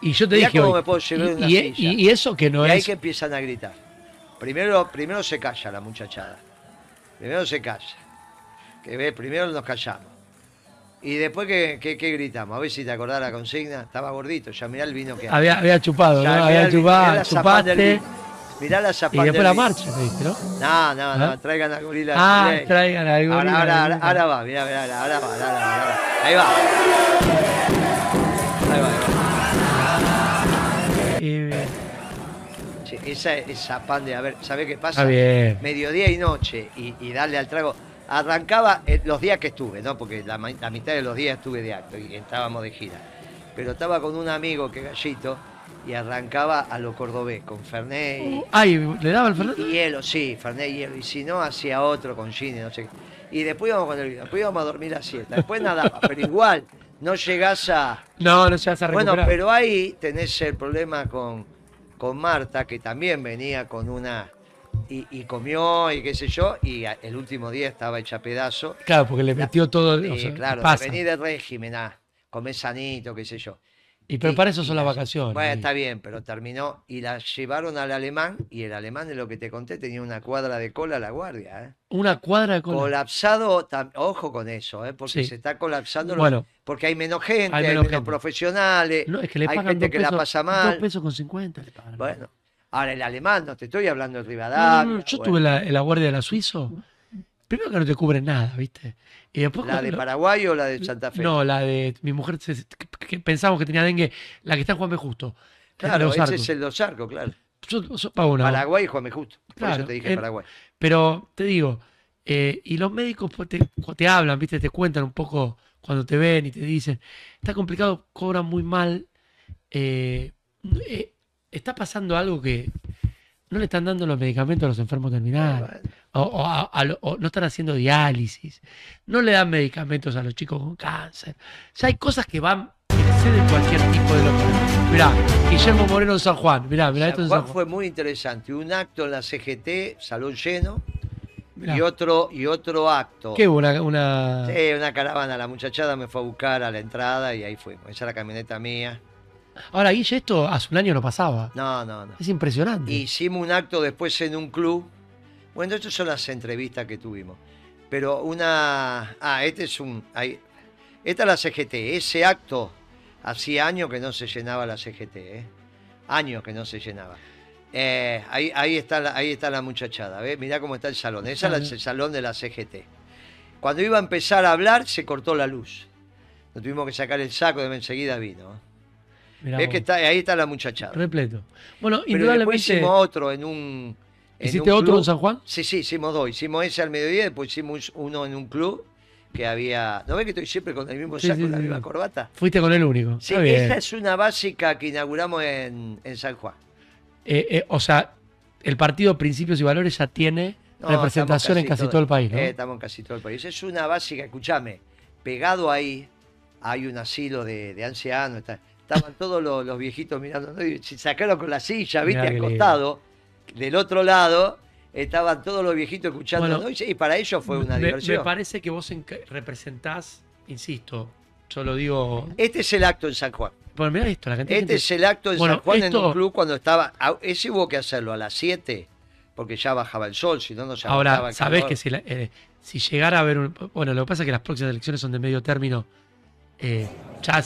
y yo te mirá dije cómo hoy, me puedo llevar y, una y- silla. y- y eso que no y ahí es... que empiezan a gritar. Primero, primero se calla la muchachada. Primero se calla. Que ve, primero nos callamos. Y después que, que- que gritamos, a ver si te acordás la consigna. Estaba gordito, ya mirá el vino que. Había, había chupado, ¿no? Había chupado, chupaste. Mirá la Y zapán después la marcha, dijiste, ¿no? No, no, no, ¿Ah? traigan a gorila. Ah, traigan al gorila Ahora, ahora, ahora, ahora va, mirá, mirá, ahora va, ahora va, ahora va, ahora va. Ahí va. Ahí va, ahí va. Che, esa, esa pan de, a ver, ¿sabés qué pasa? está bien. mediodía y noche y, y darle al trago. Arrancaba eh, los días que estuve, ¿no? Porque la, la mitad de los días estuve de acto y estábamos de gira. Pero estaba con un amigo que gallito y arrancaba a lo cordobés, con Fernet y, Ay, ¿le daba el Fernando? y hielo, sí, Fernet y hielo. Y si no, hacía otro con gin no sé qué. Y después íbamos con el después íbamos a dormir a siesta. Después nadaba, pero igual no llegás a. No, no vas a Bueno, recuperar. pero ahí tenés el problema con, con Marta, que también venía con una. Y, y comió y qué sé yo, y el último día estaba hecha pedazo. Claro, porque le metió todo. Y o sea, claro, pasa. venir de régimen, ah, comer sanito, qué sé yo. Y pero Y- para eso son las vacaciones. Bueno, está bien, pero terminó y la llevaron al alemán y el alemán, de lo que te conté, tenía una cuadra de cola a la guardia. ¿eh? Una cuadra de cola. Colapsado, ojo con eso, ¿eh? porque Sí. se está colapsando, los- Bueno, porque hay menos gente, Hay hay menos gente. profesionales, no, es que le hay gente dos que pesos, la pasa dos mal. pesos con 50 le pagan. Bueno, ahora el alemán, no te estoy hablando de Rivadavia. no, no, yo bueno, tuve la, la guardia de la Suizo. Primero que no te cubren nada, ¿viste? Y después ¿La de lo- Paraguay o la de Santa Fe? No, la de mi mujer se- que, pensamos que tenía dengue, la que está en Juan B. Justo. claro, ese es el Dos Arcos, claro. Yo, yo pago una. Paraguay y Juan Justo. Por Claro, eso te dije en- Paraguay. Pero te digo, eh, y los médicos pues, te, cu- te hablan, ¿viste? Te cuentan un poco cuando te ven y te dicen, está complicado, cobran muy mal. eh, eh, está pasando algo que no le están dando los medicamentos a los enfermos terminales. O, o a- a lo- o no están haciendo diálisis, no le dan medicamentos a los chicos con cáncer. O sea, hay cosas que van exceden cualquier tipo de locura. Mirá, Guillermo Moreno de San Juan, mirá, mirá esto San en Juan San Juan. fue muy interesante. Un acto en la CGT, salón lleno, Mirá. y otro, y otro acto. ¿Qué hubo? Una, una- Sí, una caravana, la muchachada me fue a buscar a la entrada y ahí fuimos. Esa es la camioneta mía. Ahora, Guille, esto hace un año no pasaba. No, no, no. Es impresionante. Hicimos un acto después en un club. Bueno, estas son las entrevistas que tuvimos. Pero una. Ah, este es un. ahí- esta es la CGT. Ese acto hacía años que no se llenaba la CGT, ¿eh? Años que no se llenaba. Eh, ahí, ahí, está la, ahí está la muchachada, ¿ves? Mirá cómo está el salón. Ese Ah, es el salón de la CGT. Cuando iba a empezar a hablar, se cortó la luz. Nos tuvimos que sacar el saco, de enseguida vino. ¿Eh? Mirá ¿Ves vos. que está, ahí está la muchachada? Repleto. Bueno, Pero indudablemente. hicimos otro en un. en ¿Hiciste un otro club. en San Juan? Sí, sí, hicimos dos. Hicimos ese al mediodía, después hicimos uno en un club que había. ¿No ves que estoy siempre con el mismo saco sí, la sí, misma corbata? Fuiste con el único. Sí, esa es una básica que inauguramos en, en San Juan. Eh, eh, o sea, el partido Principios y Valores ya tiene No, representación en casi todo- todo el país, ¿no? Eh, estamos en casi todo el país. Es una básica, escúchame, pegado ahí hay un asilo de, de ancianos. está- estaban todos los, los viejitos mirando, y se sacaron con la silla, viste, Mirá al costado. Del otro lado estaban todos los viejitos escuchando, Bueno, ¿no? y, para ellos fue una me, diversión. me parece que vos representás, insisto, yo lo digo. Este es el acto en San Juan. Bueno, mirá esto, la cantidad de Este gente- es el acto en Bueno, San Juan en un club cuando estaba. Ese hubo que hacerlo a las 7, porque ya bajaba el sol, si no, no se Ahora, sabés calor. que si, la- eh, si llegara a haber un. Bueno, lo que pasa es que las próximas elecciones son de medio término. eh, ya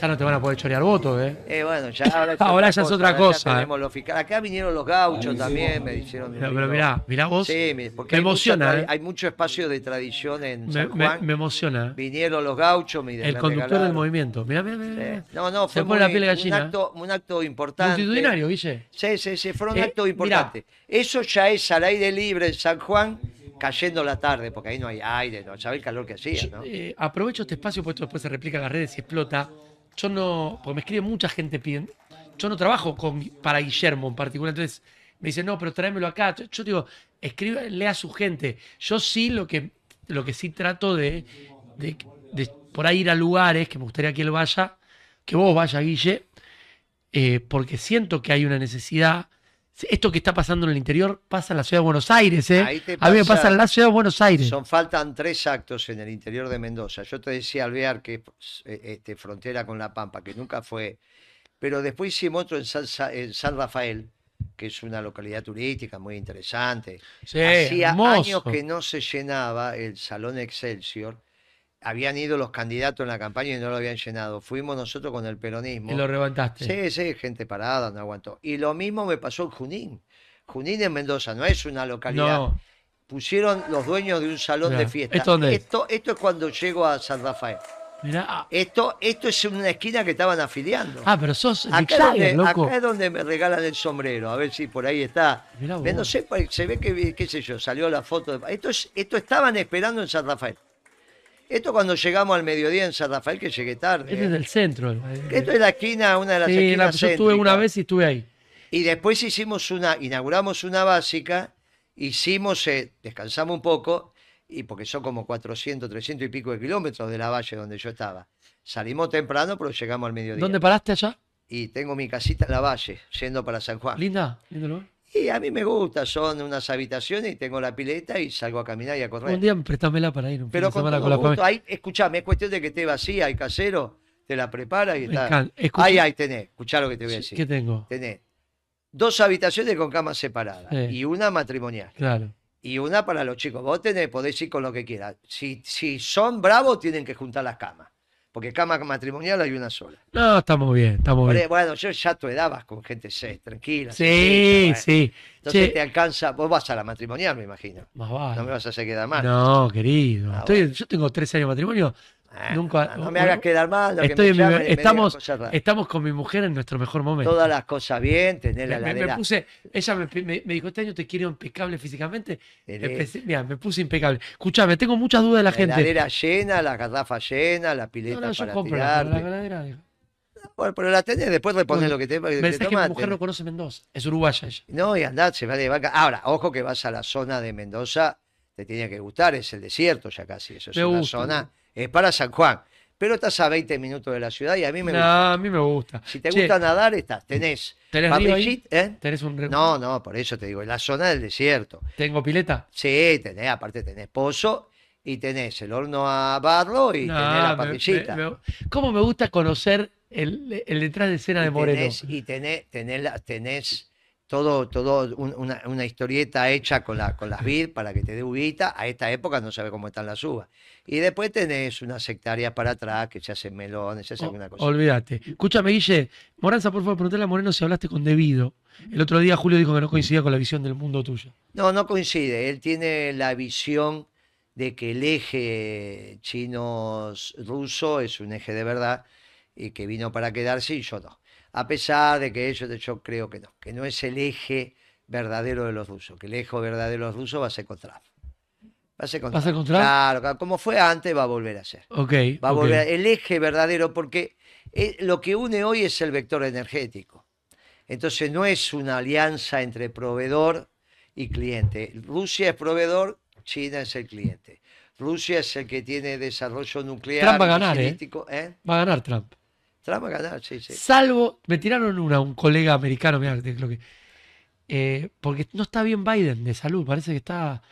ya no te van a poder chorear votos, ¿eh? Eh, bueno, ya ahora, es Ahora ya es otra cosa, los fiscales. Acá vinieron los gauchos también, me hicieron. un Pero, pero mirá, mirá vos. Sí, porque me mucha emociona, ¿eh? Hay mucho espacio de tradición en me, San Juan. me emociona. Vinieron los gauchos, me El conductor del movimiento. Mirá, mirá, mirá. Sí. mirá. No, no, Se fue pone la piel de un, gallina. acto, un acto importante. Multitudinario, Guille. Sí, sí, sí, fue un Eh, acto importante. Eso ya es al aire libre en San Juan, cayendo la tarde, porque ahí no hay aire, no sabés el calor que hacía, ¿no? Eh, aprovecho este espacio, porque esto después se replica en las redes y explota. Yo no, porque me escribe mucha gente pidiendo. Yo no trabajo con, para Guillermo en particular, entonces me dicen, no, pero tráemelo acá. Yo, digo, escribe, lea a su gente. Yo sí lo que, lo que sí trato de, de, de por ahí ir a lugares que me gustaría que él vaya, que vos vaya, Guille, eh, porque siento que hay una necesidad. Esto que está pasando en el interior pasa en la ciudad de Buenos Aires, ¿eh? Ahí te A mí me pasa- pasa en la ciudad de Buenos Aires. Son, faltan tres actos en el interior de Mendoza. Yo te decía, Alvear, que eh, este, frontera con La Pampa, que nunca fue. Pero después hicimos otro en San, Sa- en San Rafael, que es una localidad turística muy interesante. Sí, Hacía hermoso. años que no se llenaba el Salón Excelsior. Habían ido los candidatos en la campaña y no lo habían llenado. Fuimos nosotros con el peronismo. Y lo levantaste. Sí, sí, gente parada, no aguantó. Y lo mismo me pasó en Junín. Junín en Mendoza no es una localidad. No, Pusieron los dueños de un salón Mirá, de fiesta. ¿esto dónde es? esto, esto es cuando llego a San Rafael. mirá. ah, Esto, esto es una esquina que estaban afiliando. Ah, pero sos Acá donde, loco. acá es donde me regalan el sombrero, a ver si por ahí está. No sé, pues, se ve que, qué sé yo, salió la foto. De... Esto, es- esto estaban esperando en San Rafael. Esto cuando llegamos al mediodía en San Rafael, que llegué tarde. Este es ¿eh? del centro. Esto es la esquina, una de las Sí, la- esquinas yo estuve una vez y estuve ahí. Y después hicimos una, inauguramos una básica, hicimos, eh, descansamos un poco, y porque son como 400, 300 y pico de kilómetros de la valle donde yo estaba. Salimos temprano, pero llegamos al mediodía. ¿Dónde paraste allá? Y tengo mi casita en la valle, yendo para San Juan. Linda, lindo lugar. Y a mí me gusta, son unas habitaciones y tengo la pileta y salgo a caminar y a correr. Un día préstamela para ir un pero con todo con la gusto. familia. Ahí, escuchame, es cuestión de que esté vacía, hay casero, te la prepara y está. Ahí, ahí tenés, escuchá lo que te voy a decir. ¿Qué tengo? tenés dos habitaciones con camas separadas Sí. y una matrimonial Claro. y una para los chicos. Vos tenés, podés ir con lo que quieras. Si, si son bravos, tienen que juntar las camas. Porque cama matrimonial hay una sola. No, estamos bien, estamos bien. ahí, Bueno, yo ya tu edad vas con gente seis, tranquila. Sí, sí. Entonces Che, te alcanza, vos vas a la matrimonial, me imagino. más No me vale. vas a hacer quedar mal. No, querido. Ah, Estoy- bueno. Yo tengo 13 años de matrimonio. Ah, nunca- no, no me hagas quedar mal. lo que me en mi- llamen y me digan estamos, estamos con mi mujer en nuestro mejor momento. Todas las cosas bien, tener la Me, me- puse, ella me, dijo, este año te quiero impecable físicamente. Mira, me puse impecable. Escuchame, tengo muchas dudas de la, la gente. heladera llena, la garrafa llena, la pileta No, no, yo para compro la, la heladera. Bueno, pero la tenés, después reponés lo que te, que te mi mujer no conoce Mendoza. Es uruguaya ella. No, y andá, se va de vaca. Ahora, ojo que vas a la zona de Mendoza, te tiene que gustar, es el desierto ya casi. Eso es Me una gusta. zona, es para San Juan. Pero estás a 20 minutos de la ciudad y a mí me No, gusta. a mí me gusta. Si te Che, gusta nadar, estás. Tenés. ¿Tenés río ahí? ¿eh? ¿Tenés un re- No, no, por eso te digo, en la zona del desierto. ¿Tengo pileta? Sí, tenés, aparte tenés pozo y tenés el horno a barro y No, tenés la parrillita. me- me- ¿Cómo me gusta conocer el, el detrás de escena de Moreno? tenés, y tenés, tenés, tenés todo, todo un- una, una historieta hecha con, la, con las vid para que te dé uvita. A esta época no sabe cómo están las uvas. Y después tenés unas hectáreas para atrás que se hacen melones, se hace O- alguna cosa. olvídate. Escúchame, Guille. Moranza, por favor, preguntale a Moreno si hablaste con Debido. El otro día Julio dijo que no coincidía con la visión del mundo tuya. No, no coincide. Él tiene la visión de que el eje chino-ruso es un eje de verdad y que vino para quedarse y yo no. A pesar de que ellos, yo creo que no, que no es el eje verdadero de los rusos, que el eje verdadero de los rusos va a ser con Trump. Va a ser con ¿Va a ser con Trump? Claro, claro, como fue antes, va a volver a ser. Ok. Va a volver el eje verdadero porque eh, lo que une hoy es el vector energético. Entonces no es una alianza entre proveedor y cliente. Rusia es proveedor, China es el cliente. Rusia es el que tiene desarrollo nuclear. Trump va a ganar, ¿eh? ¿eh? Va a ganar Trump. A ganar, sí, sí. Salvo, me tiraron una, un colega americano, mirá, lo que, eh, porque no está bien Biden de salud, parece que está.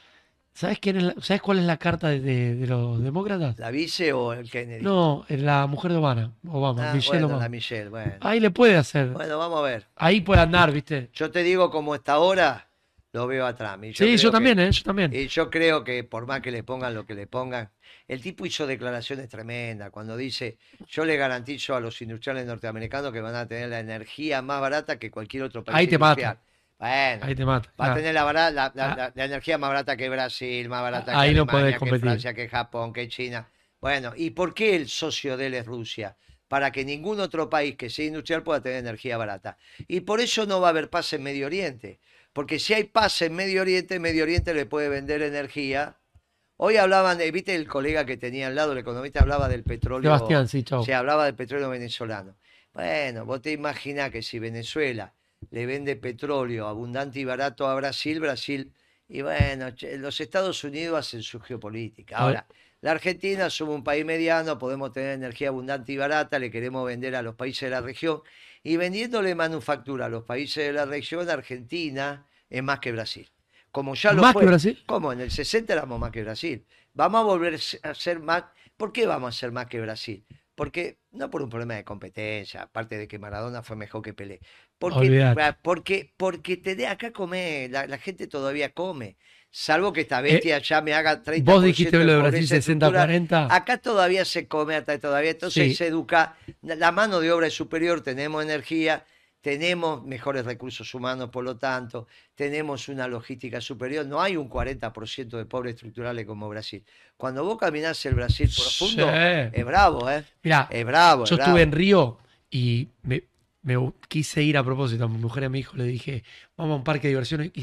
¿Sabes quién es la- ¿Sabes cuál es la carta de, de- de los demócratas? ¿La vice o el Kennedy? No, es la mujer de Obama, Obama, Ah, Michelle bueno, Obama. la Michelle, bueno. Ahí le puede hacer, Bueno, vamos a ver. ahí puede andar, ¿viste? Yo te digo como está ahora, lo veo a Trump. Y sí, creo yo que- también, ¿eh? Yo también. Y yo creo que por más que le pongan lo que le pongan, el tipo hizo declaraciones tremendas cuando dice, yo le garantizo a los industriales norteamericanos que van a tener la energía más barata que cualquier otro país Ahí te mata. Bueno, Ahí te mata. va a tener la, la, la- Ah. la- la energía más barata que Brasil, más barata que Ahí no Alemania, podés que competir. Francia, que Japón, que China. Bueno, ¿y por qué el socio de él es Rusia? Para que ningún otro país que sea industrial pueda tener energía barata. Y por eso no va a haber paz en Medio Oriente. Porque si hay paz en Medio Oriente, Medio Oriente le puede vender energía. Hoy hablaban, de, viste el colega que tenía al lado, el economista hablaba del petróleo. Sebastián, sí, chau. Se hablaba del petróleo venezolano. Bueno, vos te imaginás que si Venezuela le vende petróleo abundante y barato a Brasil, Brasil, y bueno, los Estados Unidos hacen su geopolítica. A. Ahora, la Argentina somos un país mediano, podemos tener energía abundante y barata, le queremos vender a los países de la región, y vendiéndole manufactura a los países de la región, Argentina es más que Brasil. Como ya lo ¿Más fue. que Brasil? ¿Cómo? En el 60 éramos más que Brasil. Vamos a volver a ser más. ¿Por qué vamos a ser más que Brasil? Porque, no por un problema de competencia, aparte de que Maradona fue mejor que Pelé. Porque, Olvidate. ah, porque, porque te de acá come, la, la gente todavía come. Salvo que esta bestia ya me haga 30%. Eh, Vos dijiste lo de Brasil pobreza 60-40. Acá todavía se come, hasta todavía. Entonces Sí. se educa. La mano de obra es superior, tenemos energía, tenemos mejores recursos humanos, por lo tanto, tenemos una logística superior. No hay un 40% de pobres estructurales como Brasil. Cuando vos caminás el Brasil profundo, Sí. es bravo, ¿eh? Mirá, Es bravo, es Yo bravo. estuve en Río y me, me quise ir a propósito a mi mujer y a mi hijo. Le dije, vamos a un parque de diversiones. Y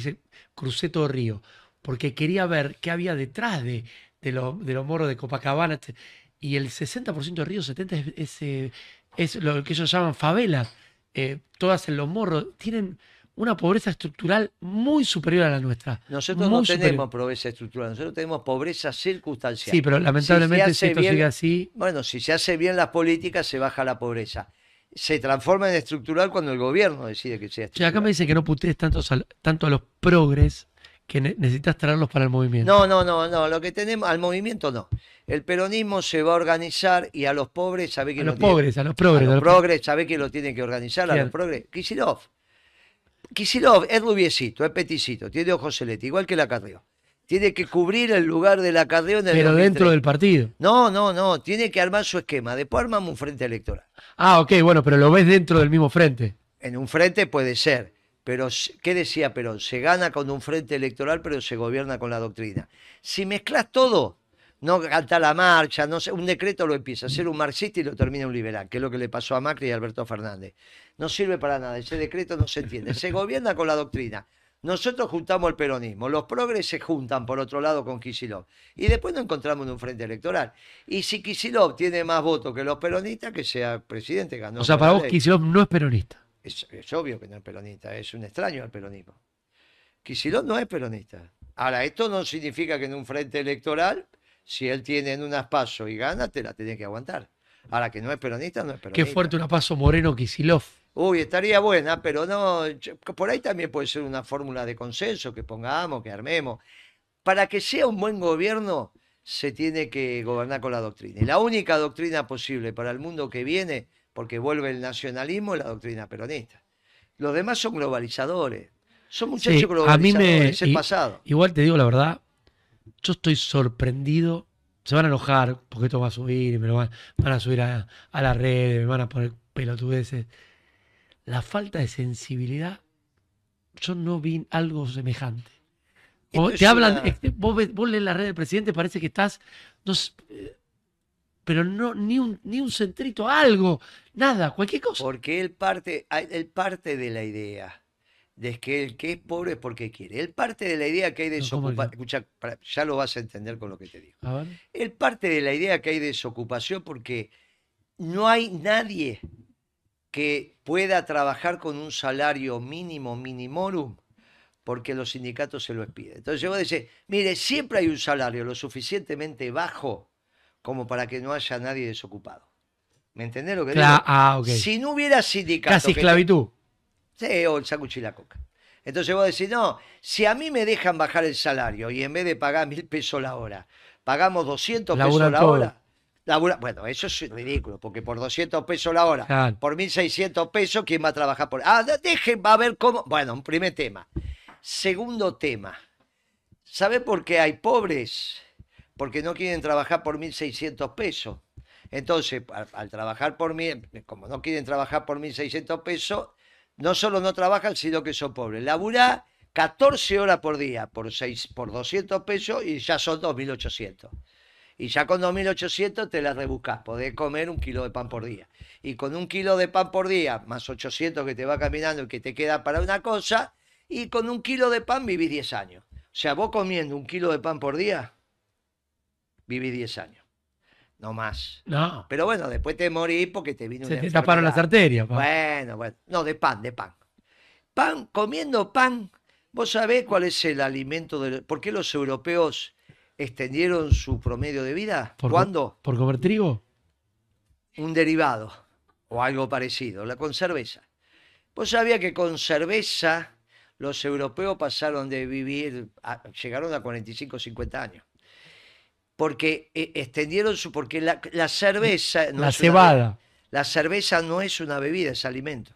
crucé todo Río porque quería ver qué había detrás de, de, lo- de los morros de Copacabana. este, Y el 60% de Río, 70% es, es, eh, es lo que ellos llaman favelas. Eh, todas en los morros. Tienen una pobreza estructural muy superior a la nuestra. Nosotros no superior. tenemos pobreza estructural, nosotros tenemos pobreza circunstancial. Sí, pero lamentablemente si, esto bien- sigue así, Bueno, si se hace bien las políticas, se baja la pobreza. Se transforma en estructural cuando el gobierno decide que sea Che, acá estructural. me dice que no putees tanto, tanto a los progres que ne- necesitas traerlos para el movimiento. No, no, no, no, lo que tenemos, al movimiento no. El peronismo se va a organizar y a los pobres, ¿sabe a quién los lo tiene? pobres, a los progres. a a los progres, ¿sabe quién lo tiene que organizar? A los progres. Kisilov. Kisilov es rubiecito, es peticito, tiene ojos celestes, igual que la Carrió. Tiene que cubrir el lugar de la Carrió en el pero 2030. dentro del partido. No, no, no, tiene que armar su esquema. Después armamos un frente electoral. Ah, ok, bueno, pero lo ves dentro del mismo frente. En un frente puede ser, pero ¿qué decía Perón? Se gana con un frente electoral, pero se gobierna con la doctrina. Si mezclas todo, no canta la marcha, no sé, un decreto lo empieza a hacer un marxista y lo termina un liberal, que es lo que le pasó a Macri y a Alberto Fernández. No sirve para nada, ese decreto no se entiende. Se gobierna con la doctrina. Nosotros juntamos el peronismo, los progres se juntan por otro lado con Kisilov y después nos encontramos en un frente electoral. Y si Kisilov tiene más votos que los peronistas, que sea presidente, ganó. o sea, para vos. Kicillof no es peronista. Es, es obvio que no es peronista, es un extraño al peronismo. Kicillof no es peronista. Ahora, esto no significa que en un frente electoral, si él tiene en unas pasos y gana, te la tenés que aguantar. Ahora, que no es peronista, no es peronista. Qué fuerte una paso Moreno Kicillof. Uy, estaría buena, pero no. Por ahí también puede ser una fórmula de consenso que pongamos, que armemos. Para que sea un buen gobierno, se tiene que gobernar con la doctrina. Y la única doctrina posible para el mundo que viene, porque vuelve el nacionalismo, es la doctrina peronista. Los demás son globalizadores. Son muchachos Sí, a mí me. globalizadores, es el pasado. Igual te digo la verdad, yo estoy sorprendido. Se van a enojar porque esto va a subir y me lo van, van a subir a, a las redes, me van a poner pelotudeces. La falta de sensibilidad, yo no vi algo semejante. Vos- te hablan, una- este, vos, ves- vos lees la red del presidente, parece que estás, no eh, pero no, ni un, ni un centrito, algo, nada, cualquier cosa. Porque él parte, a- él parte de la idea de que el que es pobre es porque quiere. Él parte de la idea que hay No, ¿cómo desocupación. Escucha, ya lo vas a entender con lo que te digo. A ver. Él parte de la idea que hay desocupación porque no hay nadie que pueda trabajar con un salario mínimo, minimorum, porque los sindicatos se lo piden. Entonces vos decís, mire, siempre hay un salario lo suficientemente bajo como para que no haya nadie desocupado. ¿Me entendés lo que Cla- digo? ah, ok. Si no hubiera sindicato Casi te- esclavitud. Sí, o el y la coca. Entonces vos decís, no, si a mí me dejan bajar el salario y en vez de pagar mil pesos la hora, pagamos 200 pesos la todo. hora. labura- bueno, eso es ridículo, porque por 200 pesos la hora, Claro. por 1600 pesos, ¿quién va a trabajar por...? Ah, de- dejen, va a ver cómo... Bueno, un primer tema. Segundo tema. ¿Sabe por qué hay pobres? Porque no quieren trabajar por 1600 pesos. Entonces, al, trabajar por mil, como no quieren trabajar por 1.600 pesos, no solo no trabajan, sino que son pobres. Laburá 14 horas por día por, seis, por 200 pesos y ya son 2.800. Y ya con 2.800 te las rebuscas, podés comer un kilo de pan por día. Y con un kilo de pan por día, más 800 que te va caminando y que te queda para una cosa, y con un kilo de pan vivís 10 años. O sea, vos comiendo un kilo de pan por día, vivís 10 años. No más. No. Pero bueno, después te morís porque te vino Se una te taparon las arterias. pa. Bueno, bueno. No, de pan, de pan. Pan, comiendo pan. ¿Vos sabés cuál es el alimento del... ¿Por qué los europeos extendieron su promedio de vida? ¿Por, co- ¿Cuándo? ¿Por comer trigo? Un derivado o algo parecido, la con cerveza. ¿Vos sabías que con cerveza los europeos pasaron de vivir, a- llegaron a 45, 50 años? Porque eh, extendieron su... Porque la, la cerveza... no la una cebada. la cerveza no es una bebida, es alimento.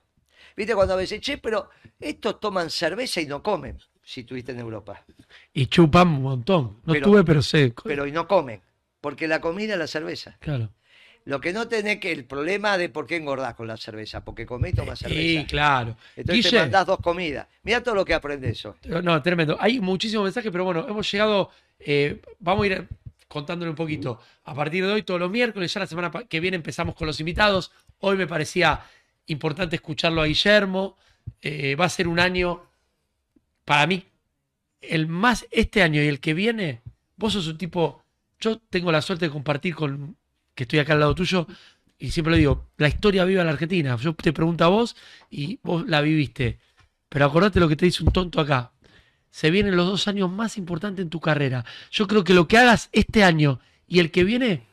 ¿Viste cuando a veces, che, pero estos toman cerveza y no comen, si estuviste en Europa? Y chupan un montón. No Pero- tuve, pero sé. Pero y no comen, porque la comida es la cerveza. Claro. Lo que no tenés que el problema de por qué engordás con la cerveza, porque comés y tomás Sí, cerveza. claro. Entonces te Guille, mandás dos comidas. Mira todo lo que aprendes eso. No, tremendo. Hay muchísimos mensajes, pero bueno, hemos llegado. eh, vamos a ir contándole un poquito. A partir de hoy, todos los miércoles, ya la semana que viene empezamos con los invitados. Hoy me parecía importante escucharlo a Guillermo. Eh, va a ser un año, para mí, el más este año y el que viene. Vos sos un tipo. Yo tengo la suerte de compartir con. que estoy acá al lado tuyo. Y siempre lo digo, la historia viva en la Argentina. Yo te pregunto a vos y vos la viviste. Pero acordate lo que te dice un tonto acá. Se vienen los dos años más importantes en tu carrera. Yo creo que lo que hagas este año y el que viene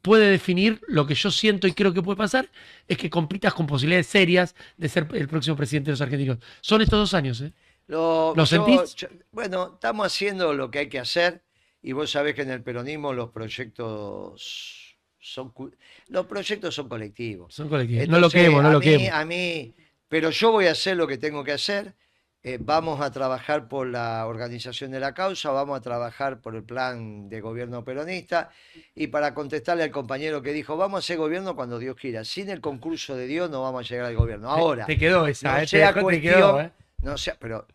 puede definir lo que yo siento y creo que puede pasar, es que compitas con posibilidades serias de ser el próximo presidente de los argentinos. Son estos dos años, ¿eh? Lo, ¿Lo sentís? yo- bueno, estamos haciendo lo que hay que hacer y vos sabés que en el peronismo los proyectos son los proyectos son colectivos. Son colectivos. no lo quemo, no lo mí, quemo. A mí, pero yo voy a hacer lo que tengo que hacer. Eh, vamos a trabajar por la organización de la causa, vamos a trabajar por el plan de gobierno peronista. Y para contestarle al compañero que dijo, vamos a hacer gobierno cuando Dios quiera. Sin el concurso de Dios no vamos a llegar al gobierno. Ahora, Te, te quedó esa, no ¿eh? Te sea te cuestión- quedó, ¿eh? no sea, pero,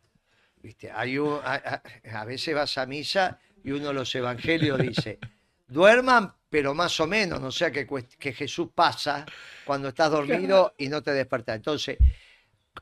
viste, hay un, a, a- a veces vas a misa y uno de los evangelios dice, duerman, pero más o menos, no sea que, que Jesús pasa cuando estás dormido y no te despertás. Entonces,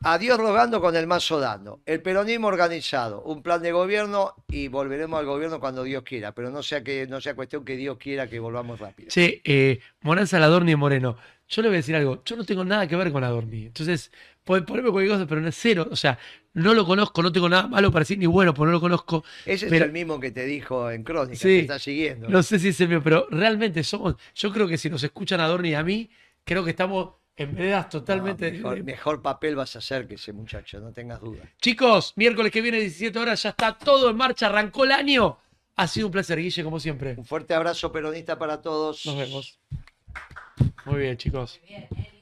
a Dios rogando con el mazo dando. El peronismo organizado, un plan de gobierno y volveremos al gobierno cuando Dios quiera, pero no sea que no sea cuestión que Dios quiera que volvamos rápido. Che, eh, Morán Saladorni y Moreno. Yo le voy a decir algo. Yo no tengo nada que ver con Adorni. Entonces, ponerme cualquier cosa, pero no es cero. O sea, no lo conozco, no tengo nada malo para decir ni bueno, porque no lo conozco. Ese es el mismo que te dijo en Crónica, Sí. que está siguiendo. No sé si es el mío, pero realmente somos. Yo creo que si nos escuchan a Adorni y a mí, creo que estamos en veredas No, totalmente. mejor, mejor papel vas a hacer que ese muchacho, no tengas duda. Chicos, miércoles que viene, 17 horas, ya está todo en marcha, arrancó el año. Ha sido un placer, Guille, como siempre. Un fuerte abrazo peronista para todos. Nos vemos. Muy bien, chicos. Bien, Eli.